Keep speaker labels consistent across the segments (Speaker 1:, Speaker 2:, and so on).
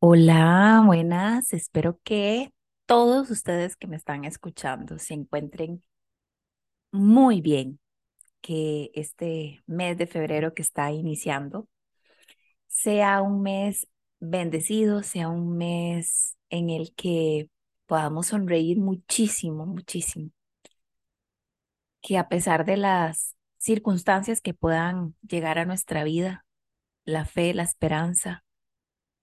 Speaker 1: Hola, buenas. Espero que todos ustedes que me están escuchando se encuentren muy bien, que este mes de febrero que está iniciando sea un mes bendecido, sea un mes en el que podamos sonreír muchísimo, muchísimo. Que a pesar de las circunstancias que puedan llegar a nuestra vida, la fe, la esperanza,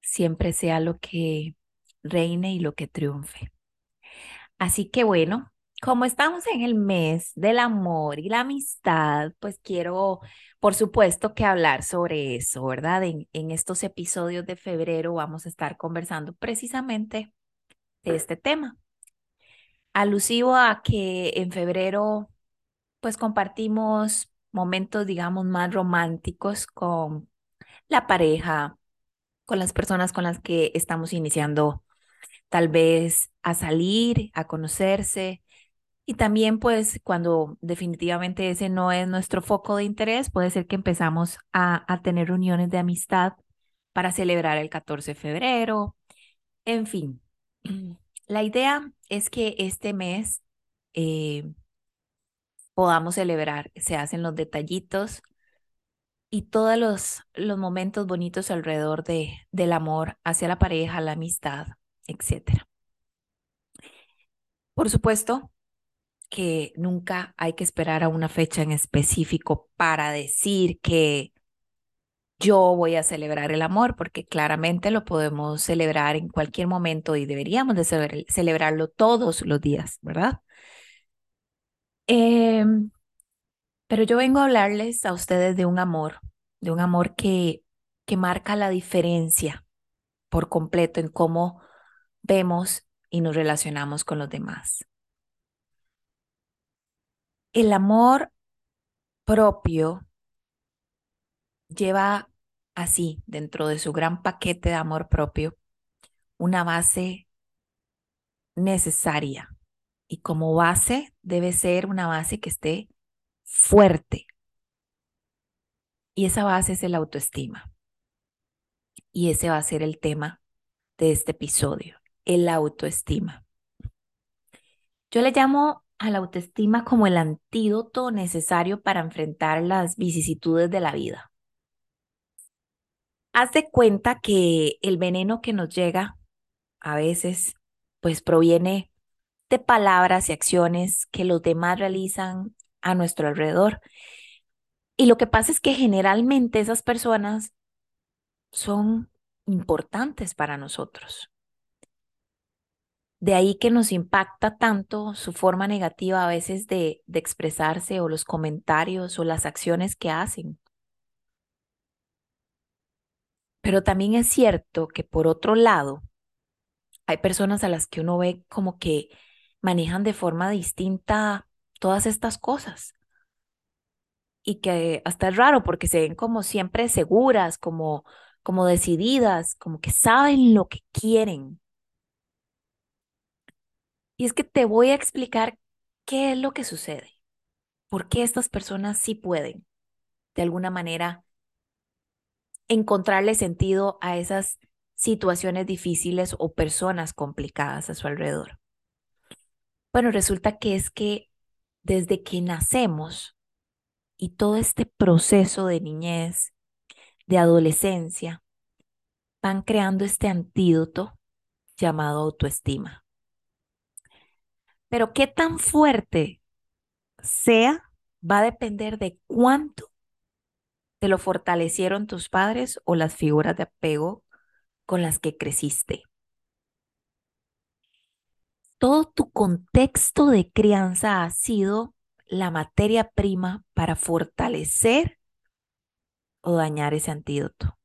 Speaker 1: siempre sea lo que reine y lo que triunfe. Así que bueno, como estamos en el mes del amor y la amistad, pues quiero, por supuesto, que hablar sobre eso, ¿verdad? En, en estos episodios de febrero vamos a estar conversando precisamente de este tema, alusivo a que en febrero, pues compartimos momentos, digamos, más románticos con la pareja, con las personas con las que estamos iniciando tal vez a salir, a conocerse. Y también pues cuando definitivamente ese no es nuestro foco de interés, puede ser que empezamos a, a tener reuniones de amistad para celebrar el 14 de febrero. En fin, la idea es que este mes eh, podamos celebrar, se hacen los detallitos y todos los, los momentos bonitos alrededor de, del amor hacia la pareja, la amistad, etc. Por supuesto que nunca hay que esperar a una fecha en específico para decir que yo voy a celebrar el amor, porque claramente lo podemos celebrar en cualquier momento y deberíamos de celebrarlo todos los días, ¿verdad? Eh, pero yo vengo a hablarles a ustedes de un amor, de un amor que, que marca la diferencia por completo en cómo vemos y nos relacionamos con los demás. El amor propio lleva así, dentro de su gran paquete de amor propio, una base necesaria. Y como base debe ser una base que esté fuerte. Y esa base es el autoestima. Y ese va a ser el tema de este episodio, el autoestima. Yo le llamo a la autoestima como el antídoto necesario para enfrentar las vicisitudes de la vida. Haz de cuenta que el veneno que nos llega a veces pues proviene de palabras y acciones que los demás realizan a nuestro alrededor. Y lo que pasa es que generalmente esas personas son importantes para nosotros. De ahí que nos impacta tanto su forma negativa a veces de, de expresarse o los comentarios o las acciones que hacen. Pero también es cierto que por otro lado, hay personas a las que uno ve como que manejan de forma distinta todas estas cosas. Y que hasta es raro porque se ven como siempre seguras, como, como decididas, como que saben lo que quieren. Y es que te voy a explicar qué es lo que sucede, por qué estas personas sí pueden, de alguna manera, encontrarle sentido a esas situaciones difíciles o personas complicadas a su alrededor. Bueno, resulta que es que desde que nacemos y todo este proceso de niñez, de adolescencia, van creando este antídoto llamado autoestima. Pero qué tan fuerte sea va a depender de cuánto te lo fortalecieron tus padres o las figuras de apego con las que creciste. Todo tu contexto de crianza ha sido la materia prima para fortalecer o dañar ese antídoto.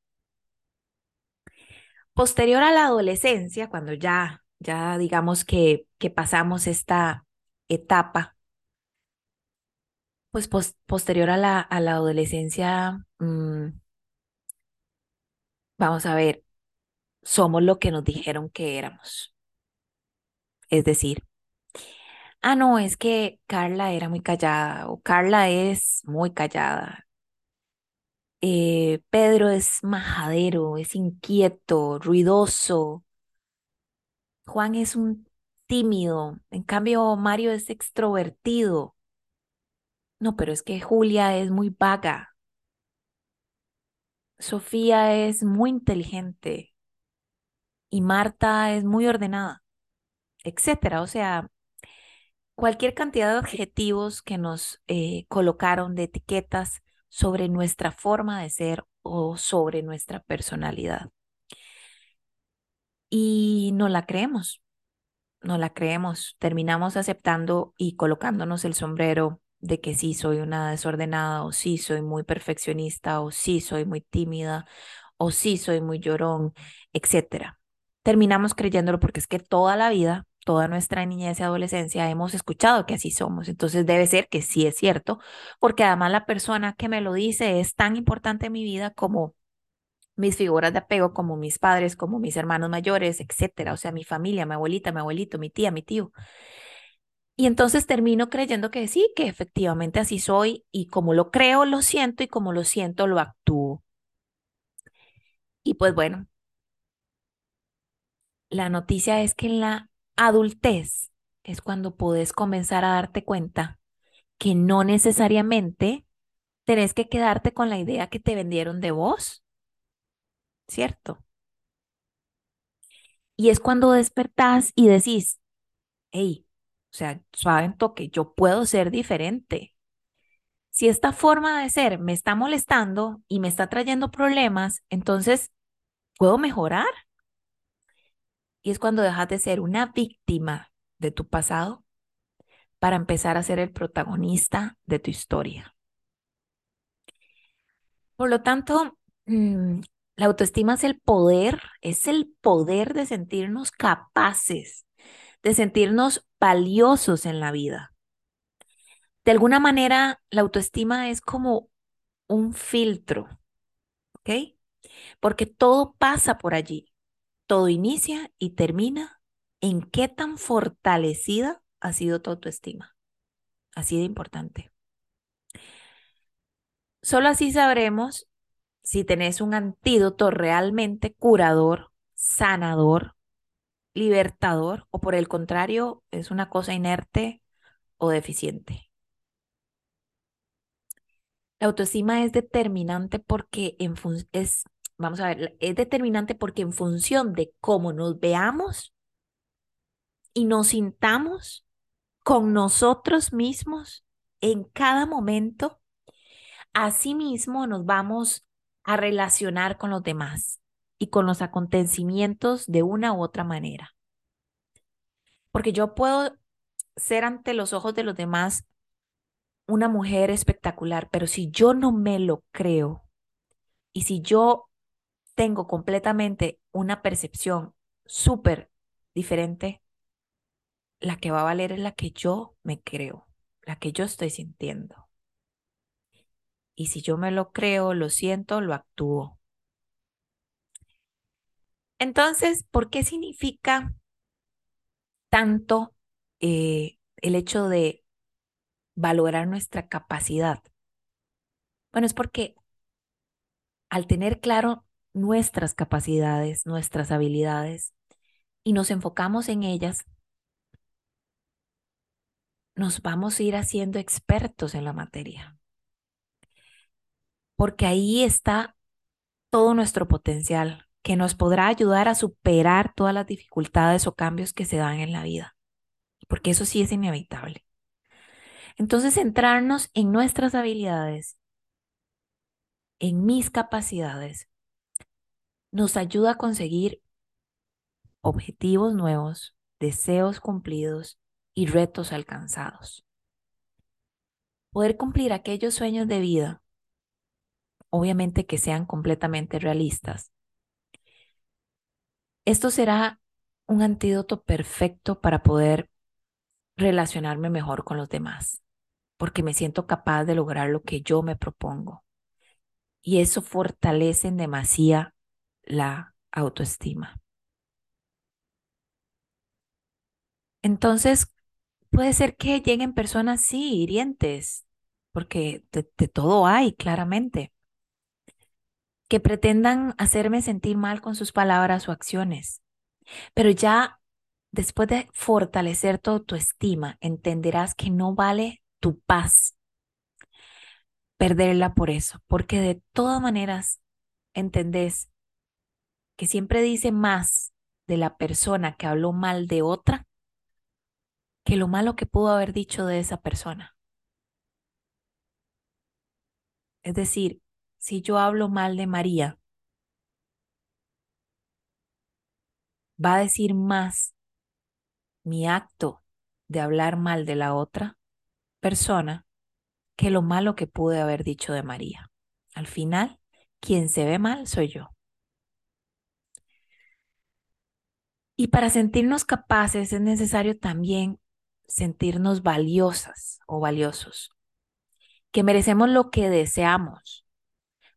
Speaker 1: Posterior a la adolescencia, cuando ya, ya digamos que, que pasamos esta etapa, pues posterior a la, a la adolescencia, mmm, vamos a ver, somos lo que nos dijeron que éramos. Es decir, ah, no, es que Carla era muy callada o Carla es muy callada. eh, Pedro es majadero, es inquieto, ruidoso. Juan es un tímido. En cambio, Mario es extrovertido. No, pero es que Julia es muy vaga. Sofía es muy inteligente y Marta es muy ordenada, etcétera. O sea, cualquier cantidad de adjetivos que nos eh, colocaron de etiquetas sobre nuestra forma de ser o sobre nuestra personalidad. Y no la creemos, no la creemos. Terminamos aceptando y colocándonos el sombrero de que sí soy una desordenada o sí soy muy perfeccionista o sí soy muy tímida o sí soy muy llorón, etcétera. Terminamos creyéndolo porque es que toda la vida, toda nuestra niñez y adolescencia hemos escuchado que así somos. Entonces debe ser que sí es cierto, porque además la persona que me lo dice es tan importante en mi vida como mis figuras de apego, como mis padres, como mis hermanos mayores, etcétera. O sea, mi familia, mi abuelita, mi abuelito, mi tía, mi tío. Y entonces termino creyendo que sí, que efectivamente así soy y como lo creo, lo siento y como lo siento, lo actúo. Y pues bueno, la noticia es que en la adultez es cuando puedes comenzar a darte cuenta que no necesariamente tenés que quedarte con la idea que te vendieron de vos, ¿cierto? Y es cuando despertás y decís, hey, o sea, suave toque, yo puedo ser diferente. Si esta forma de ser me está molestando y me está trayendo problemas, entonces, ¿puedo mejorar? Y es cuando dejas de ser una víctima de tu pasado para empezar a ser el protagonista de tu historia. Por lo tanto, mm, la autoestima es el poder, es el poder de sentirnos capaces, de sentirnos valiosos en la vida. De alguna manera, la autoestima es como un filtro, ¿ok? Porque todo pasa por allí. Todo inicia y termina en qué tan fortalecida ha sido tu autoestima. Así de importante. Solo así sabremos si tenés un antídoto realmente curador, sanador, libertador o por el contrario es una cosa inerte o deficiente. La autoestima es determinante porque en es vamos a ver, es determinante porque en función de cómo nos veamos y nos sintamos con nosotros mismos en cada momento, así mismo nos vamos a relacionar con los demás y con los acontecimientos de una u otra manera. Porque yo puedo ser ante los ojos de los demás una mujer espectacular, pero si yo no me lo creo y si yo tengo completamente una percepción súper diferente, la que va a valer es la que yo me creo, la que yo estoy sintiendo. Y si yo me lo creo, lo siento, lo actúo. Entonces, ¿por qué significa tanto eh, el hecho de valorar nuestra capacidad? Bueno, es porque al tener claro nuestras capacidades, nuestras habilidades y nos enfocamos en ellas, nos vamos a ir haciendo expertos en la materia. Porque ahí está todo nuestro potencial que nos podrá ayudar a superar todas las dificultades o cambios que se dan en la vida. Porque eso sí es inevitable. Entonces, centrarnos en nuestras habilidades, en mis capacidades, nos ayuda a conseguir objetivos nuevos, deseos cumplidos y retos alcanzados. Poder cumplir aquellos sueños de vida, obviamente que sean completamente realistas. Esto será un antídoto perfecto para poder relacionarme mejor con los demás, porque me siento capaz de lograr lo que yo me propongo. Y eso fortalece en demasía la autoestima. Entonces, puede ser que lleguen personas, sí, hirientes, porque de, todo hay, claramente. que pretendan hacerme sentir mal con sus palabras o acciones. Pero ya después de fortalecer tu autoestima, entenderás que no vale tu paz perderla por eso, porque de todas maneras entendés que siempre dice más de la persona que habló mal de otra que lo malo que pudo haber dicho de esa persona. Es decir, si yo hablo mal de María, va a decir más mi acto de hablar mal de la otra persona que lo malo que pude haber dicho de María. Al final, quien se ve mal soy yo. Y para sentirnos capaces es necesario también sentirnos valiosas o valiosos, que merecemos lo que deseamos,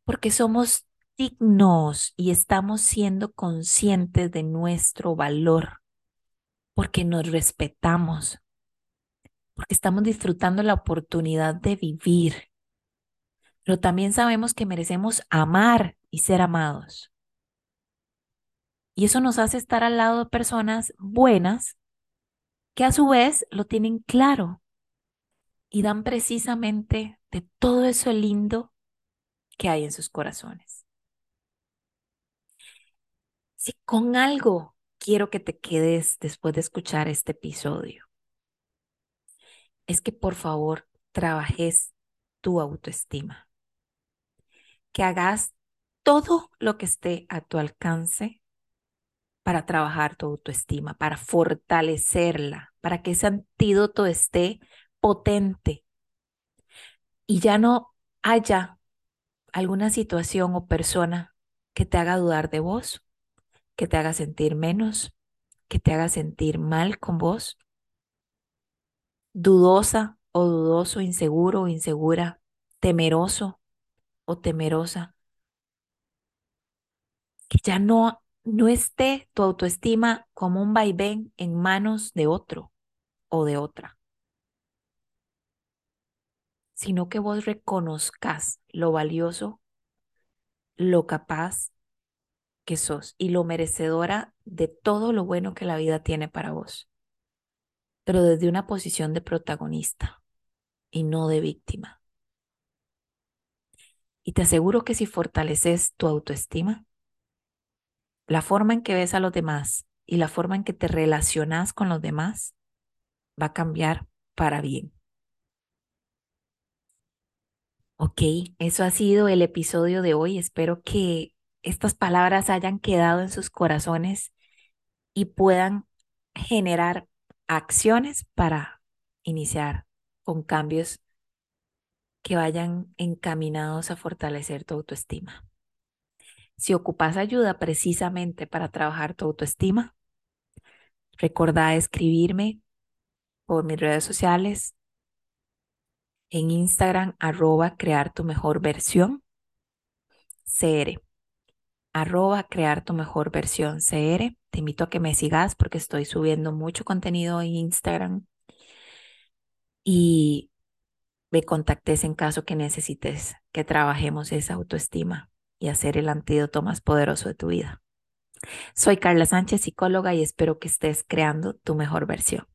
Speaker 1: porque somos dignos y estamos siendo conscientes de nuestro valor, porque nos respetamos, porque estamos disfrutando la oportunidad de vivir. Pero también sabemos que merecemos amar y ser amados. Y eso nos hace estar al lado de personas buenas que a su vez lo tienen claro y dan precisamente de todo eso lindo que hay en sus corazones. Si con algo quiero que te quedes después de escuchar este episodio, es que por favor trabajes tu autoestima, que hagas todo lo que esté a tu alcance para trabajar tu autoestima, para fortalecerla, para que ese antídoto esté potente. Y ya no haya alguna situación o persona que te haga dudar de vos, que te haga sentir menos, que te haga sentir mal con vos, dudosa o dudoso, inseguro o insegura, temeroso o temerosa, que ya no no esté tu autoestima como un vaivén en manos de otro o de otra, sino que vos reconozcas lo valioso, lo capaz que sos y lo merecedora de todo lo bueno que la vida tiene para vos, pero desde una posición de protagonista y no de víctima. Y te aseguro que si fortaleces tu autoestima, la forma en que ves a los demás y la forma en que te relacionas con los demás va a cambiar para bien. Ok, eso ha sido el episodio de hoy. Espero que estas palabras hayan quedado en sus corazones y puedan generar acciones para iniciar con cambios que vayan encaminados a fortalecer tu autoestima. Si ocupas ayuda precisamente para trabajar tu autoestima, recordá escribirme por mis redes sociales en Instagram arroba crear tu mejor versión CR arroba crear tu mejor versión CR. Te invito a que me sigas porque estoy subiendo mucho contenido en Instagram. Y me contactes en caso que necesites que trabajemos esa autoestima y hacer el antídoto más poderoso de tu vida. Soy Carla Sánchez, psicóloga, y espero que estés creando tu mejor versión.